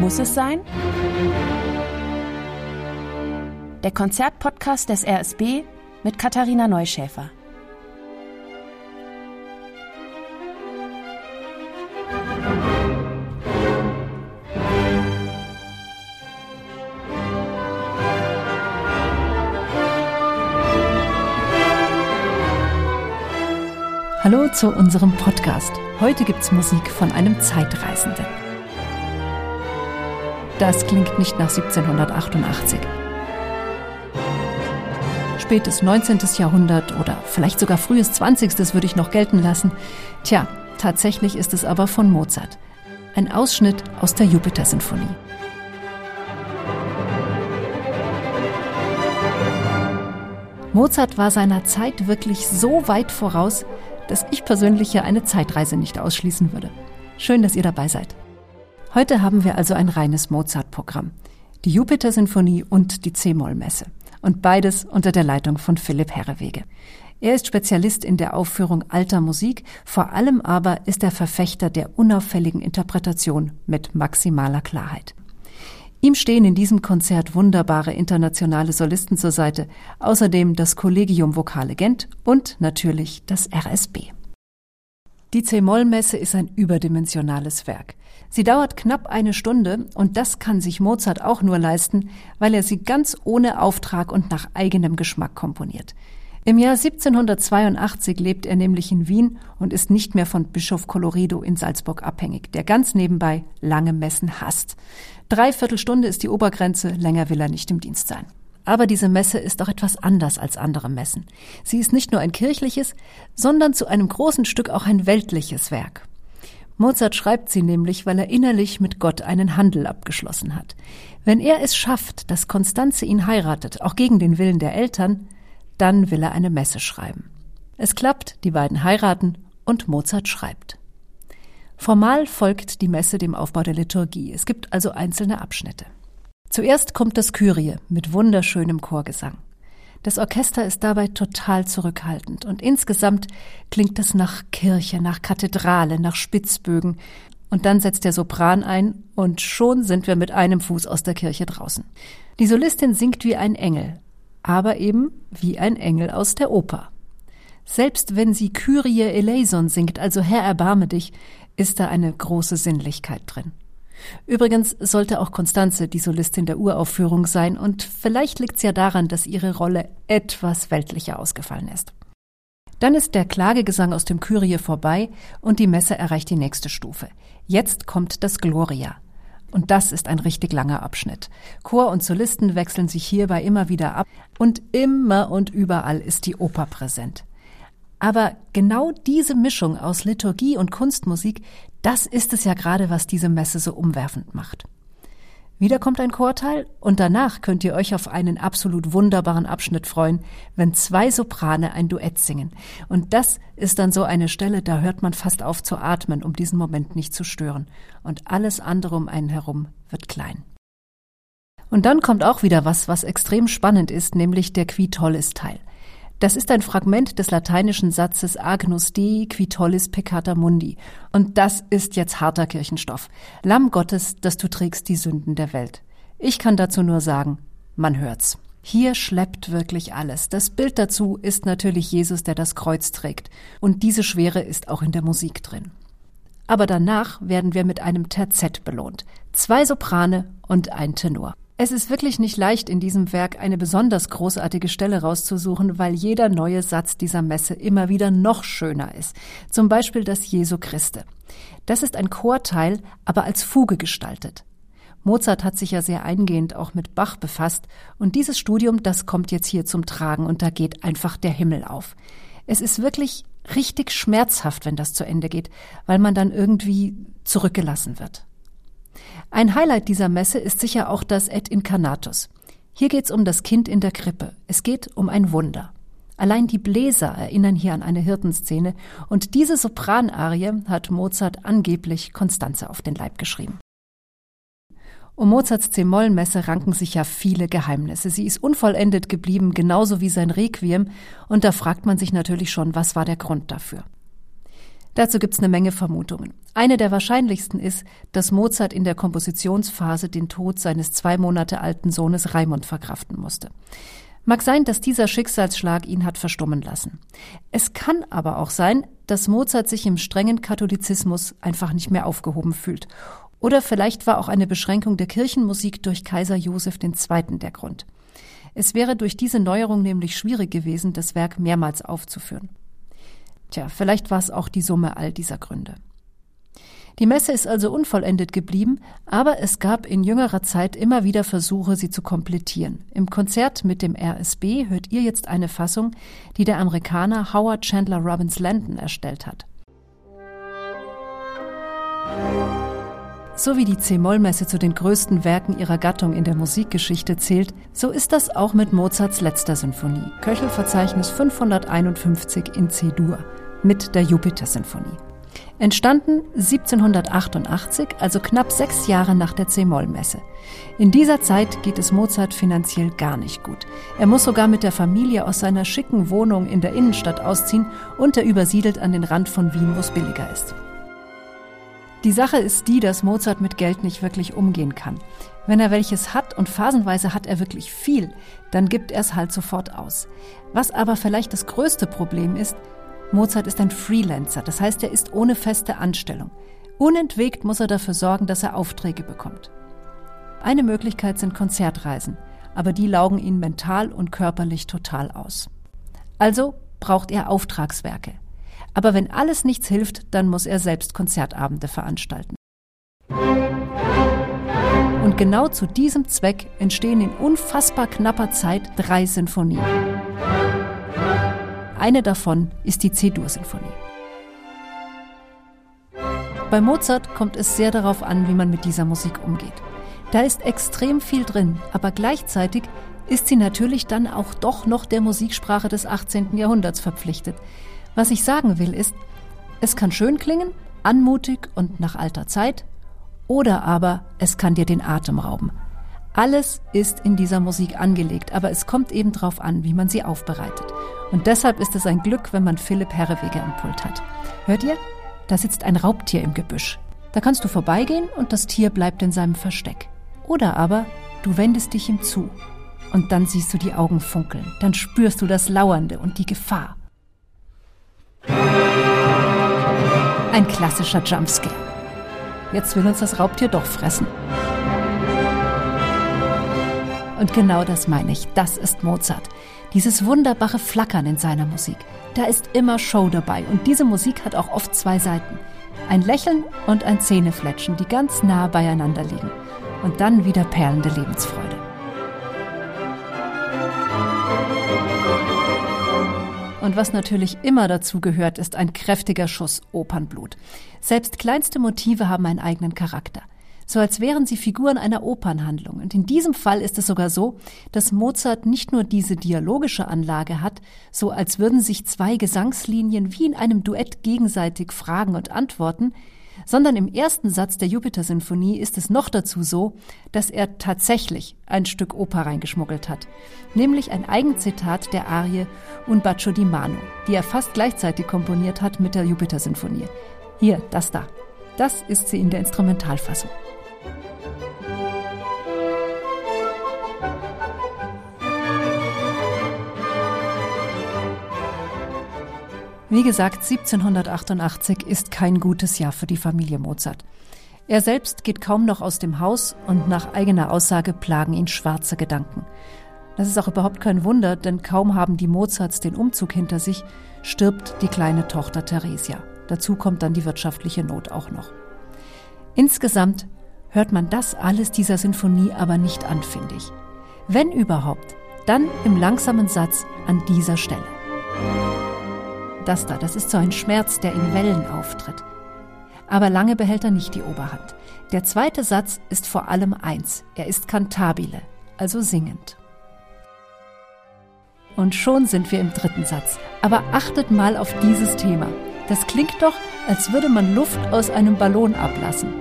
Muss es sein? Der Konzertpodcast des RSB mit Katharina Neuschäfer. Hallo zu unserem Podcast. Heute gibt's Musik von einem Zeitreisenden. Das klingt nicht nach 1788. Spätes 19. Jahrhundert oder vielleicht sogar frühes 20. würde ich noch gelten lassen. Tja, tatsächlich ist es aber von Mozart. Ein Ausschnitt aus der Jupiter-Sinfonie. Mozart war seiner Zeit wirklich so weit voraus, dass ich persönlich ja eine Zeitreise nicht ausschließen würde. Schön, dass ihr dabei seid. Heute haben wir also ein reines Mozart-Programm. Die Jupiter-Sinfonie und die C-Moll-Messe. Und beides unter der Leitung von Philipp Herrewege. Er ist Spezialist in der Aufführung alter Musik, vor allem aber ist er Verfechter der unauffälligen Interpretation mit maximaler Klarheit. Ihm stehen in diesem Konzert wunderbare internationale Solisten zur Seite, außerdem das Collegium Vokale Gent und natürlich das RSB. Die C-Moll-Messe ist ein überdimensionales Werk. Sie dauert knapp eine Stunde und das kann sich Mozart auch nur leisten, weil er sie ganz ohne Auftrag und nach eigenem Geschmack komponiert. Im Jahr 1782 lebt er nämlich in Wien und ist nicht mehr von Bischof Colorido in Salzburg abhängig, der ganz nebenbei lange Messen hasst. Dreiviertel Stunde ist die Obergrenze, länger will er nicht im Dienst sein. Aber diese Messe ist auch etwas anders als andere Messen. Sie ist nicht nur ein kirchliches, sondern zu einem großen Stück auch ein weltliches Werk. Mozart schreibt sie nämlich, weil er innerlich mit Gott einen Handel abgeschlossen hat. Wenn er es schafft, dass Konstanze ihn heiratet, auch gegen den Willen der Eltern, dann will er eine Messe schreiben. Es klappt, die beiden heiraten und Mozart schreibt. Formal folgt die Messe dem Aufbau der Liturgie. Es gibt also einzelne Abschnitte. Zuerst kommt das Kyrie mit wunderschönem Chorgesang. Das Orchester ist dabei total zurückhaltend und insgesamt klingt es nach Kirche, nach Kathedrale, nach Spitzbögen. Und dann setzt der Sopran ein und schon sind wir mit einem Fuß aus der Kirche draußen. Die Solistin singt wie ein Engel, aber eben wie ein Engel aus der Oper. Selbst wenn sie Kyrie eleison singt, also Herr erbarme dich, ist da eine große Sinnlichkeit drin. Übrigens sollte auch Konstanze die Solistin der Uraufführung sein und vielleicht liegt es ja daran, dass ihre Rolle etwas weltlicher ausgefallen ist. Dann ist der Klagegesang aus dem Kyrie vorbei und die Messe erreicht die nächste Stufe. Jetzt kommt das Gloria. Und das ist ein richtig langer Abschnitt. Chor und Solisten wechseln sich hierbei immer wieder ab und immer und überall ist die Oper präsent. Aber genau diese Mischung aus Liturgie und Kunstmusik, das ist es ja gerade, was diese Messe so umwerfend macht. Wieder kommt ein Chorteil und danach könnt ihr euch auf einen absolut wunderbaren Abschnitt freuen, wenn zwei Soprane ein Duett singen. Und das ist dann so eine Stelle, da hört man fast auf zu atmen, um diesen Moment nicht zu stören. Und alles andere um einen herum wird klein. Und dann kommt auch wieder was, was extrem spannend ist, nämlich der Qui Tollis Teil. Das ist ein Fragment des lateinischen Satzes Agnus Dei qui tollis peccata mundi. Und das ist jetzt harter Kirchenstoff. Lamm Gottes, dass du trägst die Sünden der Welt. Ich kann dazu nur sagen, man hört's. Hier schleppt wirklich alles. Das Bild dazu ist natürlich Jesus, der das Kreuz trägt. Und diese Schwere ist auch in der Musik drin. Aber danach werden wir mit einem Terzett belohnt. Zwei Soprane und ein Tenor. Es ist wirklich nicht leicht, in diesem Werk eine besonders großartige Stelle rauszusuchen, weil jeder neue Satz dieser Messe immer wieder noch schöner ist. Zum Beispiel das Jesu Christe. Das ist ein Chorteil, aber als Fuge gestaltet. Mozart hat sich ja sehr eingehend auch mit Bach befasst und dieses Studium, das kommt jetzt hier zum Tragen und da geht einfach der Himmel auf. Es ist wirklich richtig schmerzhaft, wenn das zu Ende geht, weil man dann irgendwie zurückgelassen wird. Ein Highlight dieser Messe ist sicher auch das Et Incarnatus. Hier geht's um das Kind in der Krippe. Es geht um ein Wunder. Allein die Bläser erinnern hier an eine Hirtenszene und diese Sopranarie hat Mozart angeblich Konstanze auf den Leib geschrieben. Um Mozarts C-Moll-Messe ranken sich ja viele Geheimnisse. Sie ist unvollendet geblieben, genauso wie sein Requiem, und da fragt man sich natürlich schon, was war der Grund dafür. Dazu gibt's eine Menge Vermutungen. Eine der wahrscheinlichsten ist, dass Mozart in der Kompositionsphase den Tod seines zwei Monate alten Sohnes Raimund verkraften musste. Mag sein, dass dieser Schicksalsschlag ihn hat verstummen lassen. Es kann aber auch sein, dass Mozart sich im strengen Katholizismus einfach nicht mehr aufgehoben fühlt. Oder vielleicht war auch eine Beschränkung der Kirchenmusik durch Kaiser Joseph II. der Grund. Es wäre durch diese Neuerung nämlich schwierig gewesen, das Werk mehrmals aufzuführen. Tja, vielleicht war es auch die Summe all dieser Gründe. Die Messe ist also unvollendet geblieben, aber es gab in jüngerer Zeit immer wieder Versuche, sie zu komplettieren. Im Konzert mit dem RSB hört ihr jetzt eine Fassung, die der Amerikaner Howard Chandler Robbins Landon erstellt hat. So wie die C-Moll-Messe zu den größten Werken ihrer Gattung in der Musikgeschichte zählt, so ist das auch mit Mozarts letzter Sinfonie, Köchelverzeichnis 551 in C-Dur, mit der Jupiter-Sinfonie. Entstanden 1788, also knapp sechs Jahre nach der C-Moll-Messe. In dieser Zeit geht es Mozart finanziell gar nicht gut. Er muss sogar mit der Familie aus seiner schicken Wohnung in der Innenstadt ausziehen und er übersiedelt an den Rand von Wien, wo es billiger ist. Die Sache ist die, dass Mozart mit Geld nicht wirklich umgehen kann. Wenn er welches hat und phasenweise hat er wirklich viel, dann gibt er es halt sofort aus. Was aber vielleicht das größte Problem ist, Mozart ist ein Freelancer, das heißt, er ist ohne feste Anstellung. Unentwegt muss er dafür sorgen, dass er Aufträge bekommt. Eine Möglichkeit sind Konzertreisen, aber die laugen ihn mental und körperlich total aus. Also braucht er Auftragswerke. Aber wenn alles nichts hilft, dann muss er selbst Konzertabende veranstalten. Und genau zu diesem Zweck entstehen in unfassbar knapper Zeit drei Sinfonien. Eine davon ist die C-Dur-Sinfonie. Bei Mozart kommt es sehr darauf an, wie man mit dieser Musik umgeht. Da ist extrem viel drin, aber gleichzeitig ist sie natürlich dann auch doch noch der Musiksprache des 18. Jahrhunderts verpflichtet. Was ich sagen will ist, es kann schön klingen, anmutig und nach alter Zeit, oder aber es kann dir den Atem rauben. Alles ist in dieser Musik angelegt, aber es kommt eben darauf an, wie man sie aufbereitet. Und deshalb ist es ein Glück, wenn man Philipp Herrewege am Pult hat. Hört ihr? Da sitzt ein Raubtier im Gebüsch. Da kannst du vorbeigehen und das Tier bleibt in seinem Versteck. Oder aber du wendest dich ihm zu und dann siehst du die Augen funkeln. Dann spürst du das Lauernde und die Gefahr. Ein klassischer Jumpscare. Jetzt will uns das Raubtier doch fressen. Und genau das meine ich. Das ist Mozart. Dieses wunderbare Flackern in seiner Musik. Da ist immer Show dabei. Und diese Musik hat auch oft zwei Seiten. Ein Lächeln und ein Zähnefletschen, die ganz nah beieinander liegen. Und dann wieder perlende Lebensfreude. Und was natürlich immer dazu gehört, ist ein kräftiger Schuss Opernblut. Selbst kleinste Motive haben einen eigenen Charakter. So als wären sie Figuren einer Opernhandlung. Und in diesem Fall ist es sogar so, dass Mozart nicht nur diese dialogische Anlage hat, so als würden sich zwei Gesangslinien wie in einem Duett gegenseitig fragen und antworten, sondern im ersten Satz der Jupiter-Sinfonie ist es noch dazu so, dass er tatsächlich ein Stück Oper reingeschmuggelt hat, nämlich ein Eigenzitat der Arie Un bacio di mano, die er fast gleichzeitig komponiert hat mit der Jupiter-Sinfonie. Hier, das da. Das ist sie in der Instrumentalfassung. Wie gesagt, 1788 ist kein gutes Jahr für die Familie Mozart. Er selbst geht kaum noch aus dem Haus und nach eigener Aussage plagen ihn schwarze Gedanken. Das ist auch überhaupt kein Wunder, denn kaum haben die Mozarts den Umzug hinter sich, stirbt die kleine Tochter Theresia. Dazu kommt dann die wirtschaftliche Not auch noch. Insgesamt hört man das alles dieser Sinfonie aber nicht an, finde ich. Wenn überhaupt, dann im langsamen Satz an dieser Stelle. Das da, das ist so ein Schmerz, der in Wellen auftritt. Aber lange behält er nicht die Oberhand. Der zweite Satz ist vor allem eins. Er ist kantabile, also singend. Und schon sind wir im dritten Satz. Aber achtet mal auf dieses Thema. Das klingt doch, als würde man Luft aus einem Ballon ablassen.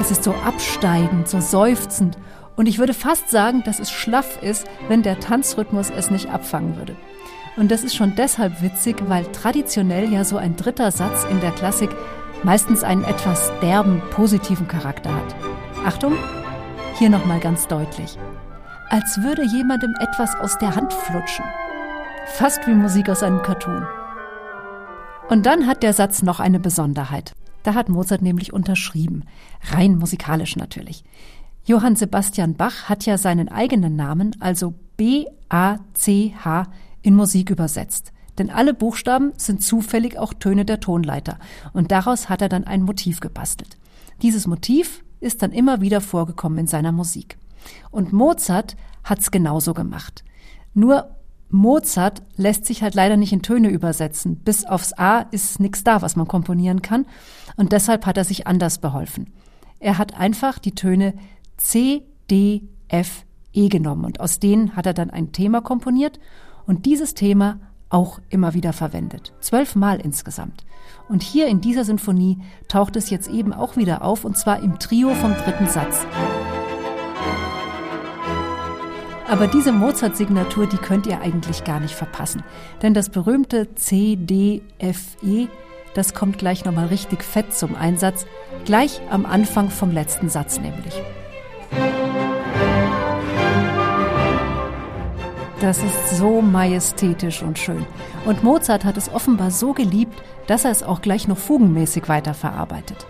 Es ist so absteigend, so seufzend Und ich würde fast sagen, dass es schlaff ist, wenn der Tanzrhythmus es nicht abfangen würde. Und das ist schon deshalb witzig, weil traditionell ja so ein dritter Satz in der Klassik meistens einen etwas derben, positiven Charakter hat. Achtung, hier nochmal ganz deutlich. Als würde jemandem etwas aus der Hand flutschen. Fast wie Musik aus einem Cartoon. Und dann hat der Satz noch eine Besonderheit. Da hat Mozart nämlich unterschrieben. Rein musikalisch natürlich. Johann Sebastian Bach hat ja seinen eigenen Namen, also B-A-C-H, in Musik übersetzt. Denn alle Buchstaben sind zufällig auch Töne der Tonleiter. Und daraus hat er dann ein Motiv gebastelt. Dieses Motiv ist dann immer wieder vorgekommen in seiner Musik. Und Mozart hat's genauso gemacht. Nur Mozart lässt sich halt leider nicht in Töne übersetzen. Bis aufs A ist nichts da, was man komponieren kann. Und deshalb hat er sich anders beholfen. Er hat einfach die Töne C, D, F, E genommen und aus denen hat er dann ein Thema komponiert und dieses Thema auch immer wieder verwendet. Zwölfmal insgesamt. Und hier in dieser Sinfonie taucht es jetzt eben auch wieder auf, und zwar im Trio vom dritten Satz. Aber diese Mozart-Signatur, die könnt ihr eigentlich gar nicht verpassen. Denn das berühmte C, D, F, E, das kommt gleich nochmal richtig fett zum Einsatz, gleich am Anfang vom letzten Satz nämlich. Das ist so majestätisch und schön. Und Mozart hat es offenbar so geliebt, dass er es auch gleich noch fugenmäßig weiterverarbeitet.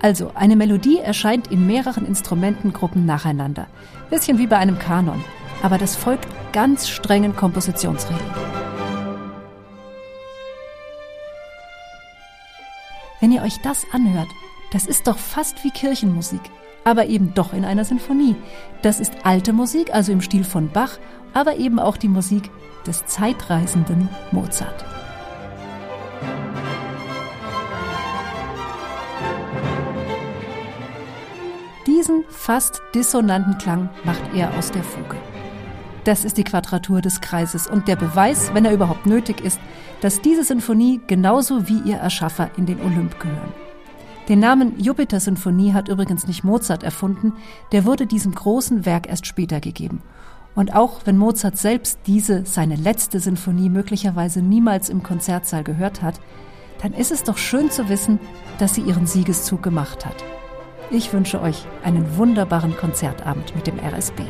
Also, eine Melodie erscheint in mehreren Instrumentengruppen nacheinander. Bisschen wie bei einem Kanon. Aber das folgt ganz strengen Kompositionsregeln. Wenn ihr euch das anhört, das ist doch fast wie Kirchenmusik aber eben doch in einer Sinfonie. Das ist alte Musik, also im Stil von Bach, aber eben auch die Musik des zeitreisenden Mozart. Diesen fast dissonanten Klang macht er aus der Fuge. Das ist die Quadratur des Kreises und der Beweis, wenn er überhaupt nötig ist, dass diese Sinfonie genauso wie ihr Erschaffer in den Olymp gehören. Den Namen Jupiter-Sinfonie hat übrigens nicht Mozart erfunden, der wurde diesem großen Werk erst später gegeben. Und auch wenn Mozart selbst diese, seine letzte Sinfonie möglicherweise niemals im Konzertsaal gehört hat, dann ist es doch schön zu wissen, dass sie ihren Siegeszug gemacht hat. Ich wünsche euch einen wunderbaren Konzertabend mit dem RSB.